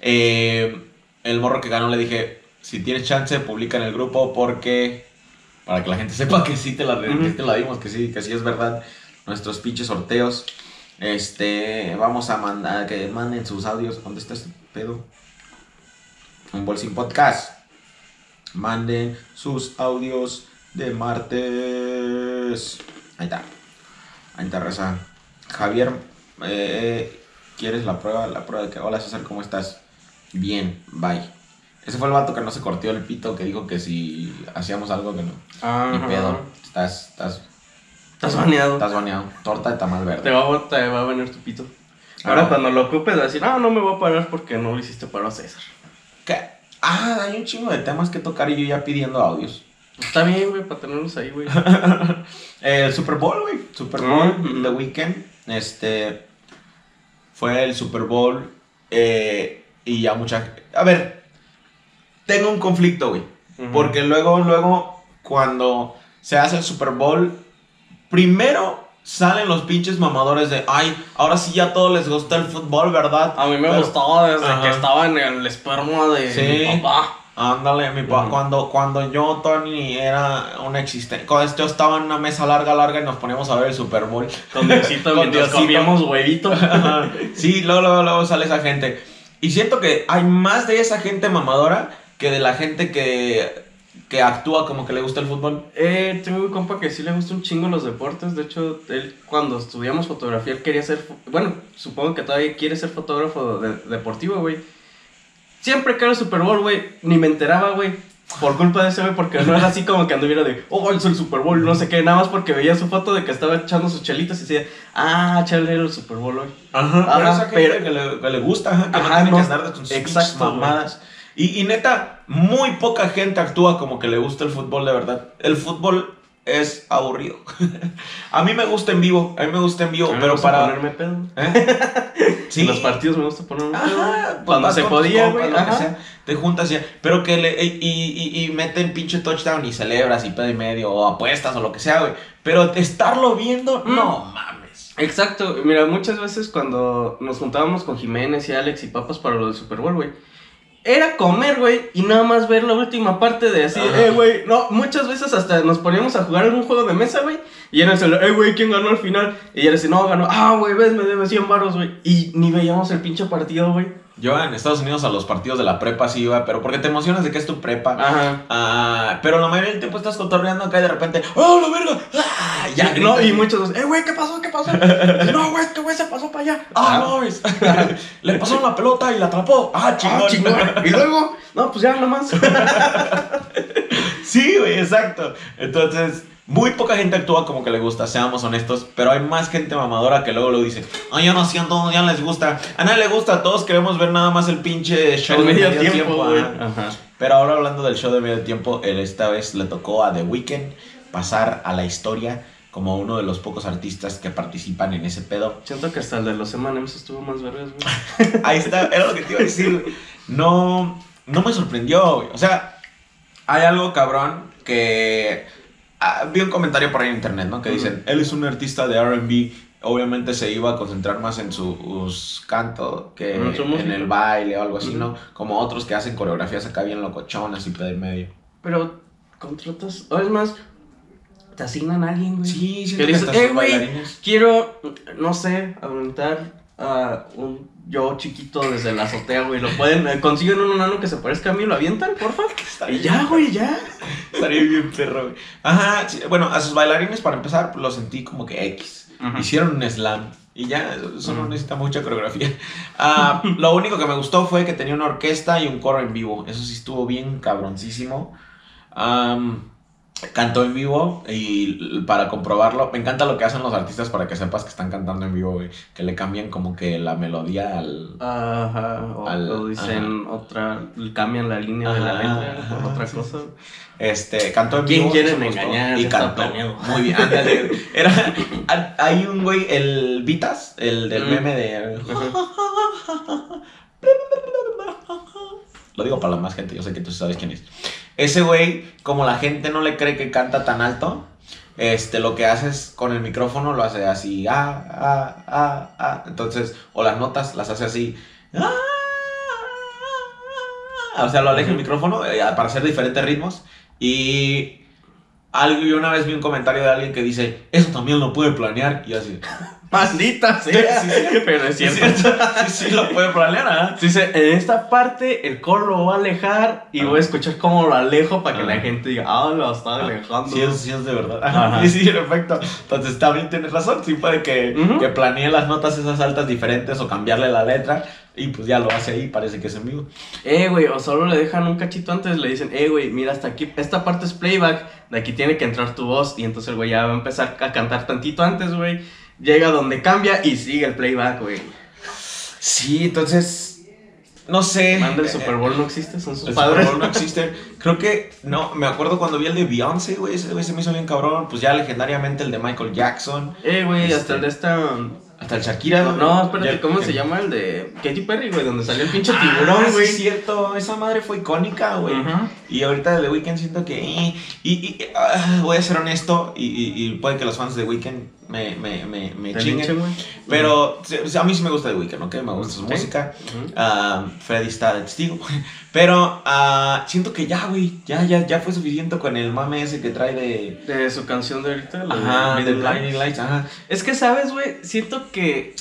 Eh, el morro que ganó le dije, si tienes chance, publica en el grupo porque, para que la gente <laughs> sepa que sí te la, que Ujú. te la dimos, que sí, que sí es verdad, nuestros pinches sorteos. Este, vamos a mandar, que manden sus audios. ¿Dónde está este pedo? Un bolsín podcast. Manden sus audios de martes. Ahí está. Ahí está, Reza. Javier, eh, ¿quieres la prueba? La prueba de que. Hola César, ¿cómo estás? Bien, bye. Ese fue el vato que no se cortó el pito, que dijo que si hacíamos algo que no. Ah, Ni pedo. Estás, estás, Estás baneado. estás baneado. Torta de tamal Te verde. va, a, te va a venir tu pito. Ahora Ah. cuando lo ocupes vas a decir, no, no me voy a parar porque no lo hiciste para a César. ¿Qué? Ah, hay un chingo de temas que tocar y yo ya pidiendo audios. Está bien, güey, para tenerlos ahí, güey. <laughs> Eh, el Super Bowl, güey. Super Bowl, Mm. The Weeknd. Este. Fue el Super Bowl. eh, y ya mucha. A ver. Tengo un conflicto, güey. Porque luego, luego, cuando se hace el Super Bowl, primero salen los pinches mamadores de, ay, ahora sí ya todos les gusta el fútbol, ¿verdad? A mí me Pero- gustaba desde Ajá. que estaba en el esperma de Sí. mi papá. Ándale, mi pa, Ujú. cuando, cuando yo, Tony, era un existente. Cuando yo estaba en una mesa larga, larga y nos poníamos a ver el Super Bowl. Con Diosito <laughs> mientras comíamos huevito. <laughs> sí, luego, luego, luego sale esa gente. Y siento que hay más de esa gente mamadora que de la gente que, que actúa como que le gusta el fútbol. Eh, tengo un compa que sí le gusta un chingo los deportes. De hecho, él cuando estudiamos fotografía, él quería ser. Bueno, supongo que todavía quiere ser fotógrafo de- deportivo, güey. Siempre que era el Super Bowl, güey, ni me enteraba, güey. Por culpa de ese, güey, porque no era así como que anduviera de, oh, es el Super Bowl, no sé qué, nada más porque veía su foto de que estaba echando sus chelitas y decía, ah, chale, era el Super Bowl hoy. Ajá, pero Ajá, esa gente pero- que, le, que le gusta, ajá, que no Ajá, tiene no, que andar de sus exacto, mamadas. Y, y neta, muy poca gente actúa como que le gusta el fútbol de verdad. El fútbol es aburrido. <laughs> a mí me gusta en vivo, a mí me gusta en vivo, A mí me pero gusta para... ponerme pedo. ¿Eh? <laughs> En los partidos me gusta ponerme pedo. Ajá, pues Cuando se podía, compas, güey. lo que ajá. sea, te juntas y, pero que le, y, y, y meten pinche touchdown y celebras y pedo y medio, o apuestas o lo que sea, güey. Pero estarlo viendo, Mm. no mames. Exacto, mira, muchas veces cuando nos juntábamos con Jiménez y Alex y Papas para lo del Super Bowl, güey, era comer, güey, y nada más ver la última parte de así, Ajá. eh, güey, no, muchas veces hasta nos poníamos a jugar algún juego de mesa, güey, y era el celular, eh, güey, ¿quién ganó al final? Y era así, no, ganó, ah, güey, ves, me debe 100 baros, güey, y ni veíamos el pinche partido, güey. Yo en Estados Unidos a los partidos de la prepa sí iba, pero porque te emocionas de que es tu prepa. Ajá. Ah, pero la mayoría del tiempo estás cotorreando acá y de repente, ¡oh, la verga! ¡Ah! Ya, Ya, no, y muchos, eh, güey, ¿qué pasó? ¿Qué pasó? <laughs> no, güey, este güey se pasó para allá. ¡Ah, no! es- <laughs> Le pasó la pelota y la atrapó. ¡Ah, chingón! Ah, chingón. <laughs> Y luego, no, pues ya nomás. Sí, güey, exacto. Entonces, muy poca gente actúa como que le gusta, seamos honestos, pero hay más gente mamadora que luego lo dice, ay, yo no siento, ya no les gusta. A nadie le gusta, todos queremos ver nada más el pinche show El de medio tiempo. Ajá. Pero ahora hablando del show de medio tiempo, él esta vez le tocó a The Weeknd pasar a la historia como uno de los pocos artistas que participan en ese pedo. Siento que hasta el de los M&M's estuvo más vergas, güey. <laughs> Ahí está, era lo que te iba a decir. No, no me sorprendió, güey. O sea, hay algo cabrón que... ah, vi un comentario por ahí en internet, ¿no? Que dicen, él es un artista de RB, obviamente se iba a concentrar más en sus cantos que En el baile o algo así. ¿no? Como otros que hacen coreografías acá bien locochonas y en medio. Pero contratas, o es más, te asignan a alguien, güey. Sí, sí, Que dices, eh, güey, bailarines. quiero, no sé, aventar un yo chiquito desde la azotea, güey. Lo pueden, eh, consiguen un enano que se parezca a mí, lo avientan, porfa. <laughs> Y ya, güey, ya. Estaría bien perro, güey. Ajá, sí, bueno, a sus bailarines para empezar pues, lo sentí como que X. Hicieron un slam y ya, eso no Ujú. necesita mucha coreografía. Ah, lo único que me gustó fue que tenía una orquesta y un coro en vivo. Eso sí estuvo bien cabroncísimo. Am, cantó en vivo y para comprobarlo, me encanta lo que hacen los artistas para que sepas que están cantando en vivo, güey. Que le cambian como que la melodía al... Ajá, o, Al- o dicen otra, cambian la línea de la letra por otra sí, cosa. Este, cantó en ¿Quién vivo. quieren me gustó, engañar? Y cantó. planeado. Muy bien, ándale. <laughs> Era, hay un güey, el Vitas, el del Mm. meme de... <laughs> Lo digo para la más gente, yo sé que tú sabes quién es. Ese güey, como la gente no le cree que canta tan alto, este, lo que hace es con el micrófono lo hace así, ah, ah, ah, ah. Entonces, o las notas las hace así, ah, ah, o sea, lo aleja el micrófono eh, para hacer diferentes ritmos. Y algo, yo una vez vi un comentario de alguien que dice, eso también lo puede planear. Y así, Maldita sea. Sí, sí, <laughs> Pero es sí, cierto. sí, sí, lo puede planear, ¿ah? Dice, en esta parte el coro lo va a alejar y Ah. voy a escuchar cómo lo alejo para que Ah. la gente diga, ah, lo está alejando. Sí es, sí es de verdad. Ajá. <laughs> Sí, efecto. Entonces también tienes razón. Sí puede que, que planee las notas esas altas diferentes o cambiarle la letra. Y pues ya lo hace ahí, parece que es en vivo. Eh, güey, o solo le dejan un cachito antes, le dicen, eh, güey, mira, hasta aquí, esta parte es playback, de aquí tiene que entrar tu voz, y entonces el güey ya va a empezar a cantar tantito antes, güey, llega donde cambia y sigue el playback, güey. Sí, entonces. No sé. Manda el Super Bowl no existe, son sus El padres. Super Bowl no existe. Creo que, no, me acuerdo cuando vi el de Beyoncé, güey, ese güey se me hizo bien cabrón. Pues ya legendariamente el de Michael Jackson, Eh, güey, Este- hasta el de esta... hasta el Shakira. No, no, espérate, Ya- ¿cómo se llama el de Katy Perry, güey? Donde salió el pinche Ah, tiburón, sí güey. es cierto, esa madre fue icónica, güey. Ujú. Y ahorita de The Weeknd siento que. eh, Y, y- ah, voy a ser honesto, y, y- y puede que los fans de The Weeknd me, me, me, me ¿Te chinguen. Pero a mí sí me gusta The Weeknd, ¿ok? Me gusta su Sí. música. Ah, Freddy está de testigo. <laughs> Pero ah, siento que ya, güey. Ya, ya, ya fue suficiente con el mame ese que trae de. De su canción de ahorita, la de Ajá, de Blinding Lights. Ajá. Es que, ¿sabes, güey? Siento que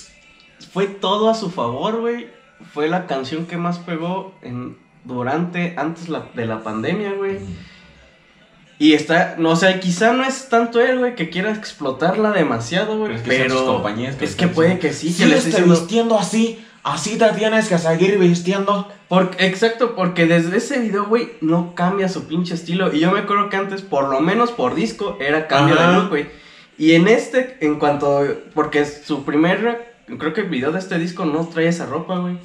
fue todo a su favor, güey. Fue la canción que más pegó en, durante, antes la- de la pandemia, güey. Y está, no, o sea, quizá no es tanto él, güey, que quiera explotarla demasiado, güey. Pero es que Pero, compañías que es que puede que sí, que Sigues le esté vistiendo así. Así te tienes que seguir vistiendo. Porque, exacto, porque desde ese video, güey, no cambia su pinche estilo. Y yo me acuerdo que antes, por lo menos por disco, era cambio Ajá. de look, güey. Y en este, en cuanto. Porque su primer. Creo que el video de este disco no trae esa ropa, güey.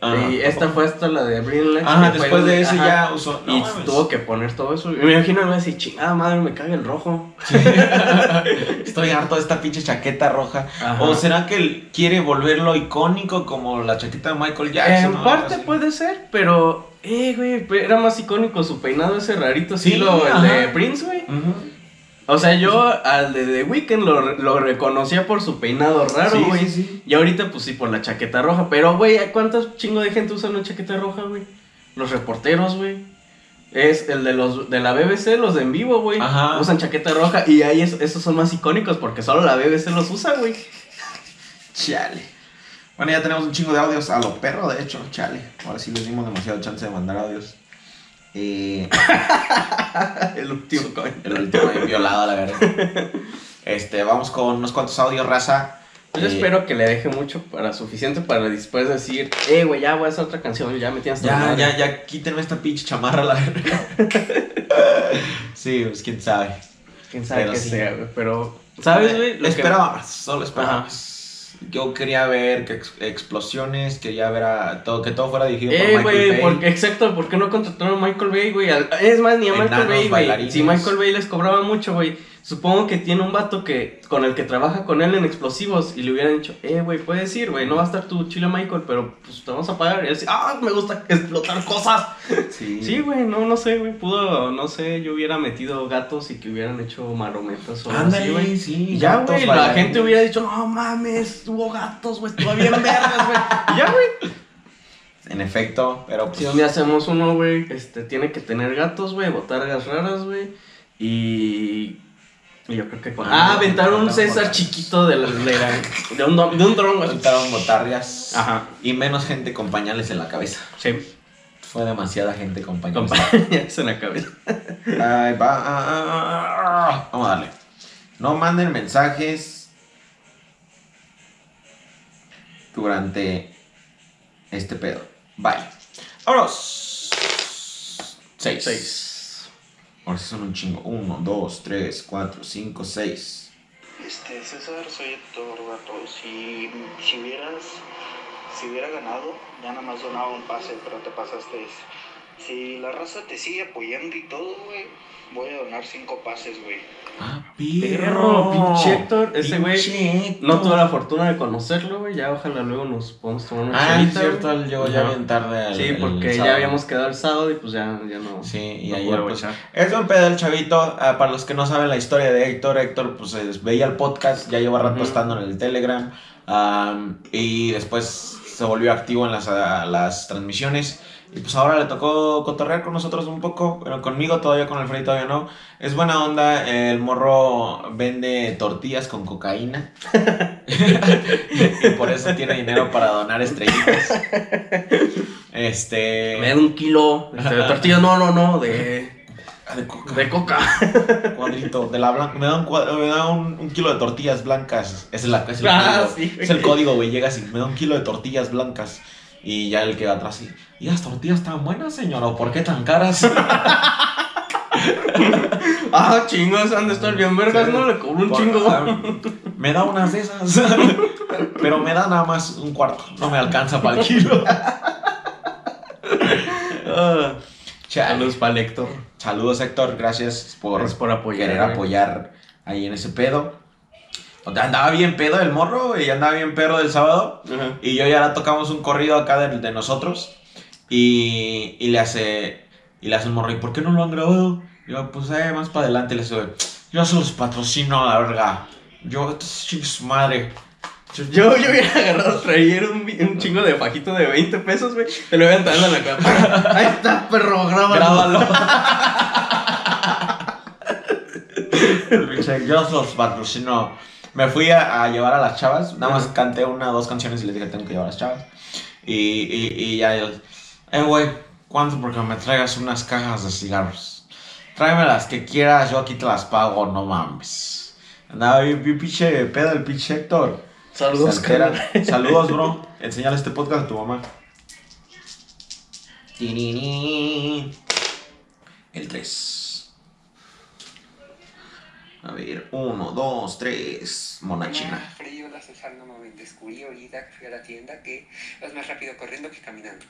Ajá. y esta fue hasta la de Lights. Ajá, después de ajá, ya usó. no y mames. tuvo que poner todo eso. Y me imagino, güey, así, chingada madre, me caga el rojo. <laughs> Estoy harto de esta pinche chaqueta roja. Ajá. ¿O será que él quiere volverlo icónico como la chaqueta de Michael Jackson? En parte así? puede ser, pero. Eh, güey, era más icónico su peinado ese rarito Sí, estilo el de Prince, güey. Ujú. O sea, yo al de The Weeknd lo, lo reconocía por su peinado raro, güey. sí, sí. Y ahorita, pues sí, por la chaqueta roja. Pero, güey, ¿cuántos chingo de gente usa una chaqueta roja, güey? Los reporteros, güey. Es el de los de la BBC, los de en vivo, güey. Usan chaqueta roja y ahí es- esos son más icónicos porque solo la BBC los usa, güey. Chale. Bueno, ya tenemos un chingo de audios a lo perro, de hecho, chale. Ahora sí les dimos demasiado chance de mandar audios. Eh, <laughs> El último, coño. el último violado, la verdad. <laughs> Este, vamos con unos cuantos audios, raza. Yo Eh, espero que le deje mucho para suficiente para después decir, eh, güey, ya voy a hacer otra canción, ya me tienes Ya, madre". ya, ya, quítenme esta pinche chamarra, la verdad. <laughs> sí, pues quién sabe. Quién sabe Pero sí. sea, güey. Pero, ¿sabes, güey? Lo que- más, solo esperaba Ajá. más. Yo quería ver que ex- explosiones, quería ver a todo, que todo fuera dirigido Eh, por Michael güey, Bay. porque, exacto, ¿por qué no contrataron a Michael Bay, güey? Es más, ni a Michael Bay, güey. Si Michael Bay les cobraba mucho, güey, supongo que tiene un vato que con el que trabaja con él en explosivos y le hubieran dicho, eh, güey, puedes ir, güey, no va a estar tu chile Michael, pero pues te vamos a pagar. Y él dice, ah, me gusta explotar cosas. <laughs> Sí, Sí, güey, no, no sé, güey, pudo, no sé, yo hubiera metido gatos y que hubieran hecho marometas o algo así, güey. sí. Y ya, güey, la gente hubiera dicho, no mames, tuvo gatos, güey, estuvo bien vergas, güey. Y ya, güey. En efecto, pero pues, Si un día hacemos uno, güey, este, tiene que tener gatos, güey, botargas raras, güey. Y. y yo creo que con. Ah, aventaron un botargas. César chiquito de, la, la- <laughs> de un, de un dron, güey. soltaron botargas Ajá. y menos gente con pañales en la cabeza. Sí, Fue demasiada gente con pañales. en la cabeza. <laughs> Ay, va. Vamos a darle. No manden mensajes durante este pedo. Bye. Vámonos. Seis. Seis. Ahora sí son un chingo. Uno, dos, tres, cuatro, cinco, seis. Este, César, soy Héctor Gato. Si, si hubieras, si hubiera ganado, ya nada más donaba un pase, pero te pasaste. Si la raza te sigue apoyando y todo, güey, voy a donar cinco pases, güey. Ah, Perro, pinche Héctor, ese güey. No tuve la fortuna de conocerlo, güey. Ya ojalá luego nos podamos tomar una Ah, es cierto, él llegó ya bien tarde. al- Sí, el porque ya habíamos quedado el sábado y pues ya, ya no. Sí, y no ayer pues. Es un pedo el chavito. ah, para los que no saben la historia de Héctor, Héctor pues eh, veía el podcast, ya lleva rato estando en el Telegram. am, y después se volvió activo en las, las transmisiones. Y pues ahora le tocó cotorrear con nosotros un poco. Pero conmigo todavía, con el Freddy todavía no. Es buena onda. El morro vende tortillas con cocaína. <laughs> y por eso tiene dinero para donar estrellitas. <laughs> Este. Me da un kilo de tortilla, no, no, no, de, de coca. de coca. <laughs> cuadrito de la blanca. Me da un, cuad- me da un, un kilo de tortillas blancas. Es, la, es el Ah, código. sí, es el código, güey. Llega así, me da un kilo de tortillas blancas. Y ya el que va atrás, sí. ¿Y las tortillas tan buenas, señor? ¿O por qué tan caras? <laughs> Ah, chingos, han de estar bien vergas, Sí. ¿no? Le cobro un Por- chingo. ah, Me da unas de esas. <laughs> Pero me da nada más un cuarto. No me alcanza para el kilo. Ah. Saludos para Héctor. Saludos, Héctor. Gracias por, Gracias por apoyar. querer güey. apoyar ahí en ese pedo. O sea, andaba bien pedo el morro y andaba bien perro del sábado. Y yo ya tocamos un corrido acá de, de nosotros. Y, y le hace. Y le hace el morro, ¿y por qué no lo han grabado? Y yo, pues eh, más para adelante le hace, yo se los patrocino a la verga. Yo, su madre. Yo, yo hubiera agarrado, traer un, un chingo de fajito de 20 pesos, güey. Te lo hubieran dado en la cara. <laughs> Ahí está, perro, grábalo. Grábalo. El pinche, Yo los patrocino. Me fui a, a llevar a las chavas. Nada más canté una o dos canciones y les dije tengo que llevar a las chavas. Y, y, y ya ellos, eh, güey, ¿cuánto porque me traigas unas cajas de cigarros? Tráeme las que quieras, yo aquí te las pago, no mames. Andaba bien pinche pedo el pinche Héctor. Saludos. Saludos, bro. <laughs> Enseñale este podcast a tu mamá. El 3. A ver, 1, 2, 3. Mona china. Frío, la César no me descubrí ahorita que fui a la tienda que vas más rápido corriendo que caminando.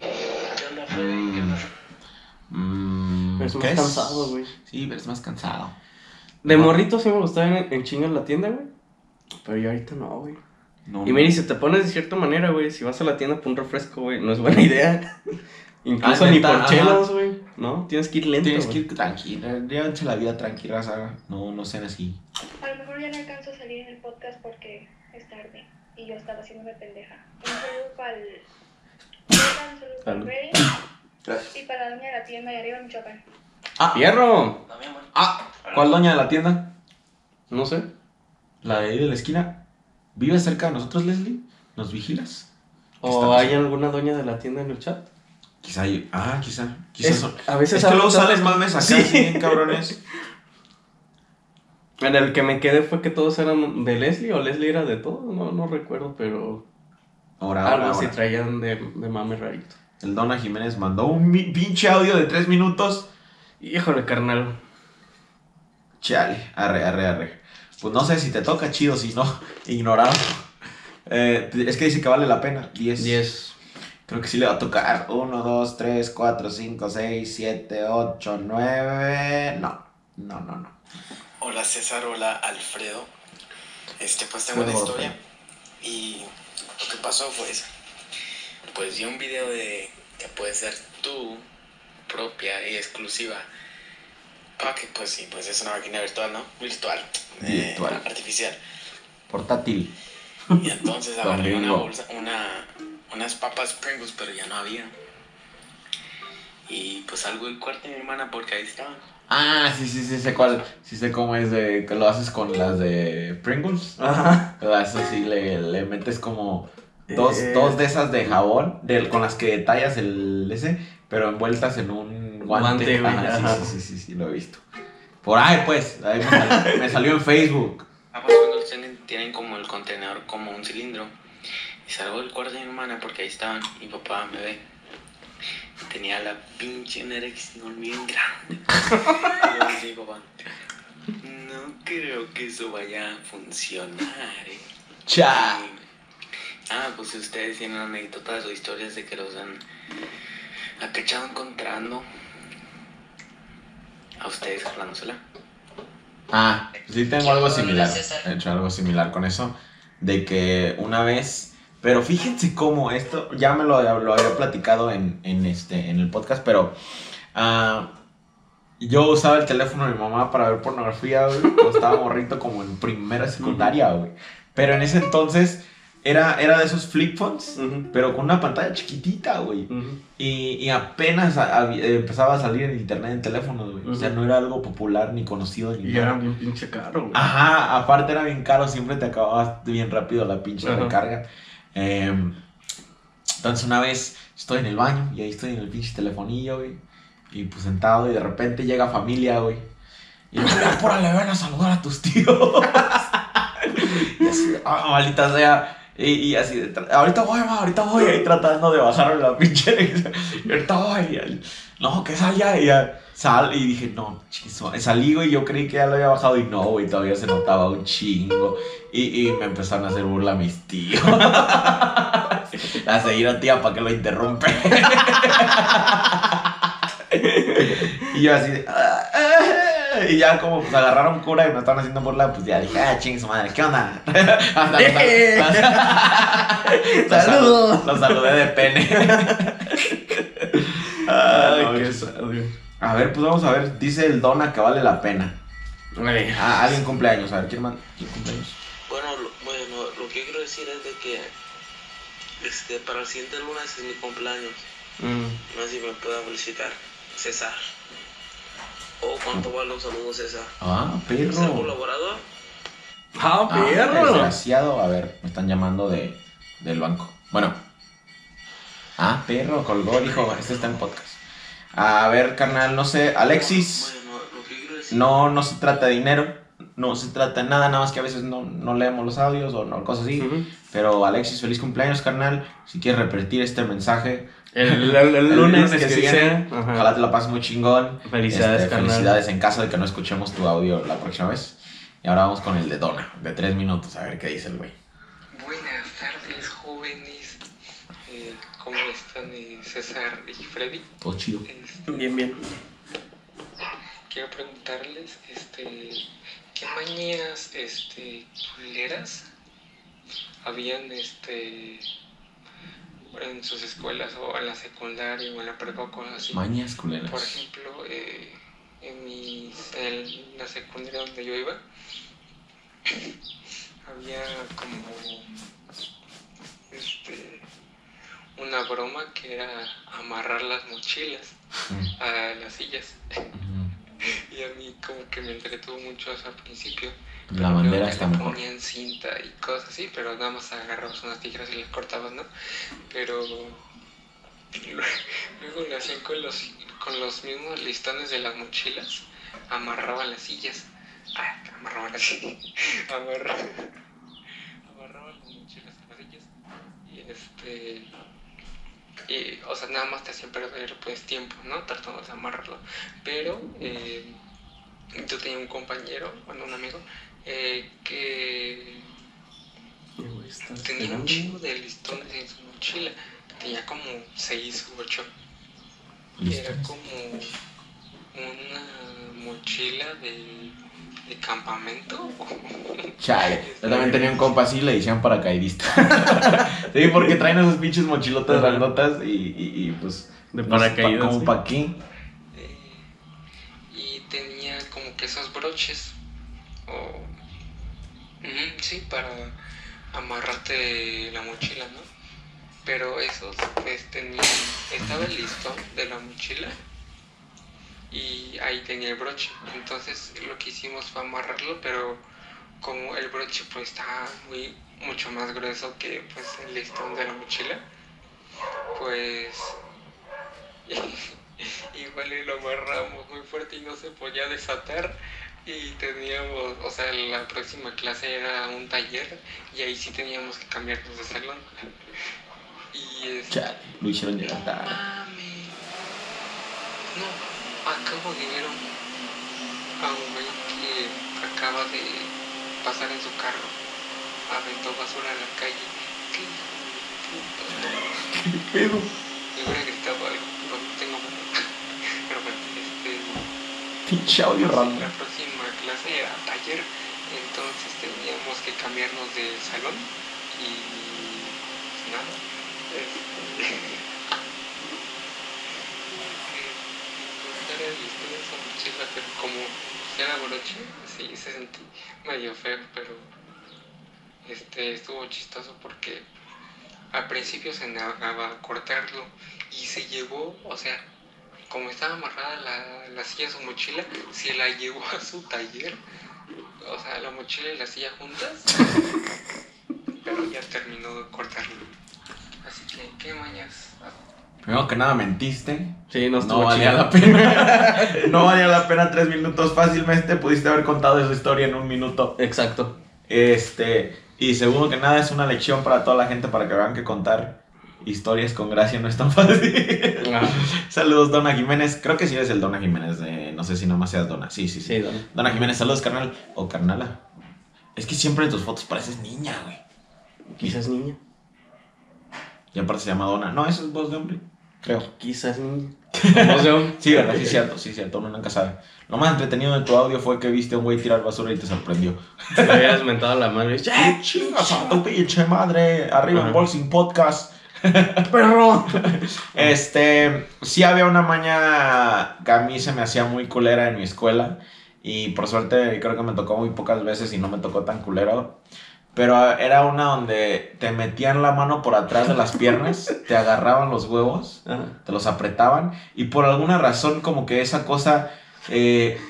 ¿Qué onda, Freddy? ¿Qué pasa? Mm, Es ¿qué más cansado, güey. Sí, pero es más cansado. De morrito sí me gustaba en, en la tienda, güey. Pero ya ahorita no, güey. No, Y mira, y si te pones de cierta manera, güey, si vas a la tienda por un refresco, güey, no es buena idea. <laughs> Incluso Ah, ni por chelas, güey. No, tienes que ir lento. Tienes que ir tranquila. Llévense la vida tranquila, Sara. No, no sean así. A lo mejor ya no alcanzo a salir en el podcast porque es tarde y yo estaba haciéndome pendeja. Un saludo para el. Un saludo para. Freddy y para la doña de la tienda de arriba en Michoacán. ¡Fierro! También, bueno. Ah, ¿cuál doña de la tienda? No sé. La de ahí de la esquina. ¿Vive cerca de nosotros, Leslie? ¿Nos vigilas? ¿Qué ¿O hay alguna doña de la tienda en el chat? Quizá hay. Ah, quizá. Quizá Es- son. a veces Es que luego salen tantas- mames acá, <laughs> Sí. cabrones. En el que me quedé fue que todos eran de Leslie o Leslie era de todo, no, no recuerdo, pero Ahora, ahora, algo así ahora. traían de, de mame rarito. El Dona Jiménez mandó un pinche audio de tres minutos. Híjole, carnal. Chale, arre, arre, arre. Pues no sé si te toca, chido, si no, <laughs> ignorado. Eh, es que dice que vale la pena. 10. 10. Creo que sí le va a tocar. 1, 2, 3, 4, 5, 6, 7, 8, 9. No, no, no, no. Hola César, hola Alfredo. Este, pues tengo una historia. Y lo que pasó fue eso. Pues vi un video de que puede ser tu propia y exclusiva. Para que, pues sí, pues es una máquina virtual, ¿no? Virtual. eh, Virtual. artificial. Portátil. Y entonces <laughs> agarré una bolsa, una, unas papas Pringles, pero ya no había. Y pues salgo del cuarto de mi hermana porque ahí estaban. Ah, sí, sí, sí, sé cuál. Sí sé cómo es de que lo haces con las de Pringles. <laughs> Ajá. Pero a Eso sí, le, le metes como dos, Eh. dos de esas de jabón, de, con las que tallas el ese, pero envueltas en un guante. Guante, güey, Ajá, sí, sí, sí, sí, sí, lo he visto. Por ahí, pues, ahí me, sal- me salió en Facebook. Papas Pringles tienen, tienen como el contenedor como un cilindro. Y salgo del cuarto de mi hermana porque ahí estaban. Mi papá me ve. Tenía la pinche erección bien grande. Y yo le digo, papá, no creo que eso vaya a funcionar. ¿eh". Cha. Y- Ah, pues si ustedes tienen anécdotas o historias de que los han acachado encontrando. A ustedes jalándosela. Ah, sí tengo algo similar. He hecho algo similar con eso. De que una vez. Pero fíjense cómo esto. Ya me lo, lo había platicado en, en, este, en el podcast, pero. ah, yo usaba el teléfono de mi mamá para ver pornografía, güey. cuando estaba morrito como en primera secundaria, güey. Pero en ese entonces era, era de esos flip phones, pero con una pantalla chiquitita, güey. Y, y apenas a- a- empezaba a salir en internet en teléfonos, güey. O sea, no era algo popular ni conocido ni Y nada. era bien pinche caro, güey. Ajá, aparte era bien caro, siempre te acababas bien rápido la pinche recarga. Em, entonces una vez estoy en el baño y ahí estoy en el pinche telefonillo, güey. Y pues sentado y de repente llega familia, güey. Y yo, "Ya, apúrale, ven a saludar a tus tíos. <laughs> y así, ah, maldita sea. Y, y así, de ahorita voy, ma, ahorita voy. Ahí tratando de bajar la pinche. y ahorita voy. y no, que sal ya. Y ya sal. Y dije, no, chizo. Salí, güey. Yo creí que ya lo había bajado. Y no, güey. Todavía se notaba un chingo. Y, y me empezaron a hacer burla mis tíos. a seguir a tía para que lo interrumpe. <laughs> y yo así de, "Ah, ah", <laughs> Y ya como pues agarraron cura y me estaban haciendo burla, pues ya dije, ah, ching su madre, ¿qué onda? <laughs> Hasta los, sal- <laughs> los sal- ¡Saludos! los saludé de pene. Ay, no, qué chis- sad, güey. a ver, pues vamos a ver. Dice el Dona que vale la pena. Ay, Ah, alguien cumpleaños, a ver, ¿quién, man- quién cumpleaños? Bueno, lo, bueno, lo que yo quiero decir es de que este, para el siguiente lunes es mi cumpleaños. mm, No sé si me pueda felicitar. César. ¿O cuánto vale un saludo, César? Ah, ¿Ser perro. colaborador? ¡Ah, Ah, perro! desgraciado. A ver, me están llamando de, del banco. Bueno. Ah, perro, colgó, dijo, este está en podcast. A ver, carnal, no sé, Alexis, Bueno, lo que yo quiero decir. no, no se trata de dinero, no se trata de nada, nada más que a veces no, no leemos los audios o no, cosas así. Pero Alexis, feliz cumpleaños, carnal. Si quieres repetir este mensaje, El, el- el el lunes, que. Ajá. ojalá te la pases muy chingón. Felicidades, Este, carnal. felicidades en caso de que no escuchemos tu audio la próxima vez. Y ahora vamos con el de Donna, de tres minutos, a ver qué dice el güey. Buenas tardes, jóvenes. Eh, ¿Cómo están eh, César y Freddy? Todo chido. Este, Bien, bien. quiero preguntarles, este, ¿qué mañas, este, culeras habían, este, en sus escuelas o en la secundaria o en la prepa o cosas así? Mañas culeras. Por ejemplo, eh, en, mis, en la secundaria donde yo iba, <coughs> había como este, una broma que era amarrar las mochilas a las sillas. <laughs> a mí como que me entretuvo mucho eso al principio. La bandera está mejor. Ponían cinta y cosas así, pero nada más agarrabas unas tijeras y las cortabas, ¿no? Pero <laughs> luego lo hacían con los, con los mismos listones de las mochilas, amarraban las sillas. Ah, amarraban las sillas. <laughs> Amarraban, amarraban las mochilas a las sillas. Y este. Y, o sea, nada más te hacían perder pues tiempo, ¿no? Tratando de amarrarlo. Pero eh, yo tenía un compañero, bueno, un amigo, eh, que tenía un chingo de listones en su mochila. Tenía como 6 u 8. Listo. Era como una mochila de, de campamento. <laughs> Chale. Yo también tenía un compa así, le decían paracaidista. <laughs> sí, porque traen esos pinches mochilotas grandotas y, y, y, pues. De paracaídas. Como sí. pa' aquí. Esos broches. O. Sí, para amarrarte la mochila, ¿no? Pero esos, pues tenían. Estaba el listón de la mochila. Y ahí tenía el broche. Entonces lo que hicimos fue amarrarlo, pero como el broche pues está muy mucho más grueso que pues el listón de la mochila, pues <laughs> <laughs> igual y lo amarramos muy fuerte y no se podía desatar y teníamos, o sea, la próxima clase era un taller y ahí sí teníamos que cambiarnos de salón. Y es... Chale. Lo hicieron llegar tarde. Mami. No, acabo de ver a un güey que acaba de pasar en su carro. Aventó basura a la calle. ¿Qué hijo de puta? No, Pero. le hubiera gritado algo, pero no tengo mano. Pero bueno, este. La próxima clase era taller, entonces teníamos que cambiarnos de salón y pues nada. Este, <laughs> como era broche, sí se sentí medio feo, pero este estuvo chistoso porque al principio se negaba a cortarlo y se llevó, o sea, como estaba amarrada la, la silla a su mochila, se la llevó a su taller. O sea, la mochila y la silla juntas. pero ya terminó de cortarlo. Así que, ¿qué mañas? Primero que nada, mentiste. Sí, no No valía chido. la pena. <laughs> no valía la pena tres minutos. Fácilmente pudiste haber contado esa historia en un minuto. Exacto. Este. Y segundo que nada, es una lección para toda la gente para que vean que contar historias con gracia no es tan <laughs> fácil. Ah, saludos, Dona Jiménez. Creo que sí eres el Dona Jiménez. de- no sé si nomás seas Dona. Sí, sí, sí. sí, don. Dona Jiménez, saludos, carnal. O carnala. Es que siempre en tus fotos pareces niña, güey. Quizás niña. Y aparte se llama Dona. No, eso es voz de hombre. Creo. Quizás niña. <laughs> Vamos de un- Sí, verdad, sí, cierto, sí, cierto. Uno nunca sabe. Lo más entretenido de tu audio fue que viste a un güey tirar basura y te sorprendió. Le habías mentado la madre. <laughs> ¡Eh, chingas a tu pinche madre! Arriba en. Bolsing Podcast. <laughs> perro! Este, sí había una maña que a mí se me hacía muy culera en mi escuela. Y por suerte creo que me tocó muy pocas veces y no me tocó tan culero. Pero era una donde te metían la mano por atrás de las piernas, <laughs> te agarraban los huevos, Ajá. te los apretaban y por alguna razón como que esa cosa eh,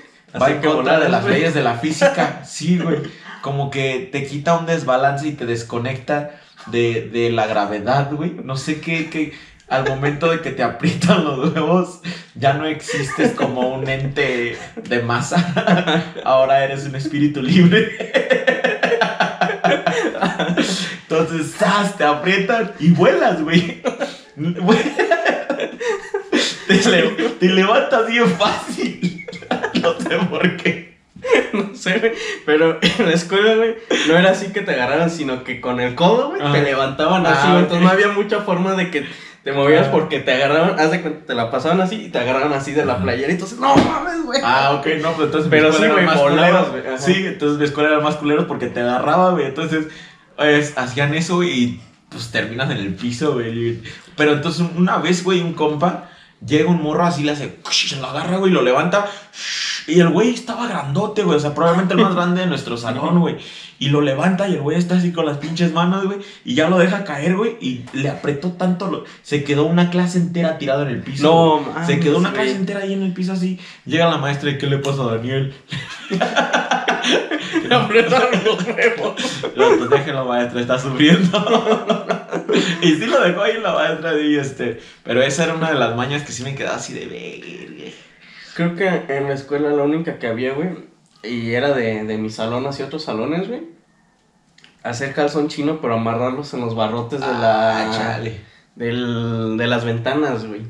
va en contra de las leyes de la física. <laughs> Sí, güey. Como que te quita un desbalance y te desconecta de, de la gravedad, güey. No sé qué, qué, al momento de que te aprietan los huevos, ya no existes como un ente de masa. <laughs> Ahora eres un espíritu libre. Entonces, ¡zas! te aprietan y vuelas, güey. Te, le- te levantas bien fácil. <laughs> No sé por qué. <laughs> No sé, güey. Pero en la escuela, güey, no era así que te agarraran, sino que con el codo, güey, te levantaban Ah, así, güey. Entonces no había mucha forma de que te movieras Ah. porque te agarraban, haz de cuenta, te la pasaban así y te agarraban así de la playera. Y entonces, no mames, güey. Ah, ok, no, pero entonces. Pero sí, güey, más volabas, culero. güey. Sí, entonces mi escuela era más culero porque te agarraba, güey. Entonces, pues, hacían eso y pues terminas en el piso, güey. Pero entonces, una vez, güey, un compa llega un morro así, le hace, se lo agarra, güey, lo levanta. Y el güey estaba grandote, güey. O sea, probablemente el más grande de nuestro salón, güey. Y lo levanta y el güey está así con las pinches manos, güey. Y ya lo deja caer, güey. Y le apretó tanto. lo- Se quedó una clase entera tirado en el piso. No, mames, Se quedó una clase entera ahí en el piso así. Llega la maestra y ¿qué le pasa a Daniel? Le apretaron los huevos. Pues déjenlo, maestra, está sufriendo. <laughs> y sí lo dejó ahí la maestra, y este. Pero esa era una de las mañas que sí me quedaba así de verga. Creo que en la escuela la única que había, güey, y era de, de mi salón hacia otros salones, güey. Hacer calzón chino, pero amarrarlos en los barrotes de la. Ah, chale. del, de las ventanas, güey.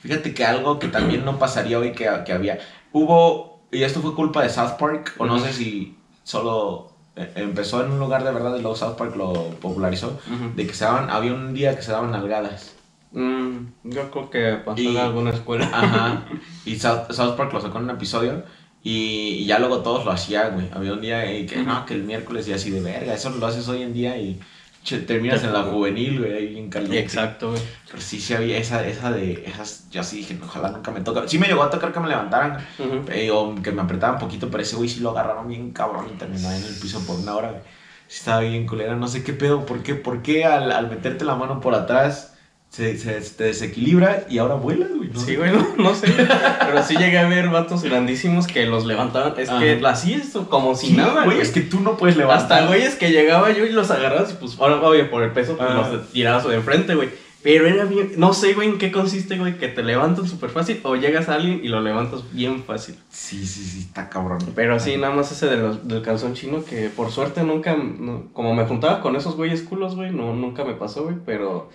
Fíjate que algo que también no pasaría hoy que, que había. Hubo. Y esto fue culpa de South Park, o no sé si solo eh, empezó en un lugar de verdad y luego South Park lo popularizó. De que se daban. Había un día que se daban nalgadas. Mm, yo creo que pasó Y- en alguna escuela. <laughs> Ajá. Y South, South Park lo sacó en un episodio. Y, y ya luego todos lo hacían, güey. Había un día que no, que el miércoles y así de verga. Eso lo haces hoy en día y che, terminas Te en la juvenil, güey, ahí bien caliente. Exacto, güey. Pero sí, sí había esa, esa de. Esas, yo así dije, ojalá nunca me toque. Sí me llegó a tocar que me levantaran. Ujú. eh, o que me apretaban un poquito, pero ese güey sí lo agarraron bien cabrón y terminó ahí en el piso por una hora, güey. Sí estaba bien culera. No sé qué pedo, ¿por qué, por qué al, al meterte la mano por atrás se, se, te desequilibra y ahora vuelas, güey? No Sí, güey, no, no sé. Pero sí llegué a ver vatos grandísimos que los levantaban. Es que Ajá. así esto, como si Sí, nada, güey, es que tú no puedes levantar. Hasta güeyes que llegaba yo y los agarrabas y pues, ahora, obvio, por el peso, pues los tirabas de frente, güey. Pero era bien, no sé, güey, en qué consiste, güey, que te levantan súper fácil o llegas a alguien y lo levantas bien fácil. Sí, sí, sí, está cabrón. Pero sí, nada más ese de los- del calzón chino que por suerte nunca, no- como me juntaba con esos güeyes culos, güey, no, nunca me pasó, güey, pero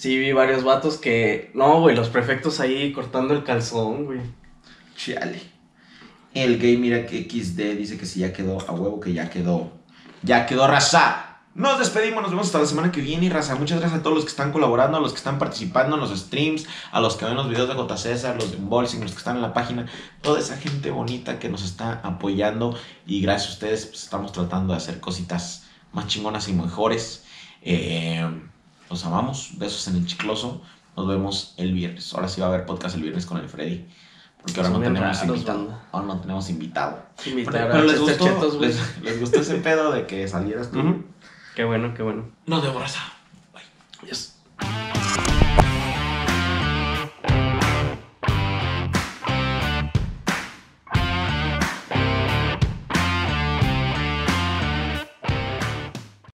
sí vi varios vatos que, no, güey, los prefectos ahí cortando el calzón, güey. Chale. El gay mira que XD dice que si ya quedó, a huevo que ya quedó. Ya quedó raza. Nos despedimos, nos vemos hasta la semana que viene, raza. Muchas gracias a todos los que están colaborando, a los que están participando en los streams, a los que ven los videos de J. César, los de Unboxing, los que están en la página, toda esa gente bonita que nos está apoyando. Y gracias a ustedes, pues, estamos tratando de hacer cositas más chingonas y mejores. Eh, los amamos. Besos en el chicloso. Nos vemos el viernes. Ahora sí va a haber podcast el viernes con el Freddy. Porque ahora no, tenemos invitado, ahora no tenemos invitado. Pero, les, gustó, les, gustó ese pedo de que salieras tú. Qué bueno, qué bueno. Nos vemos, raza. Bye. Adiós.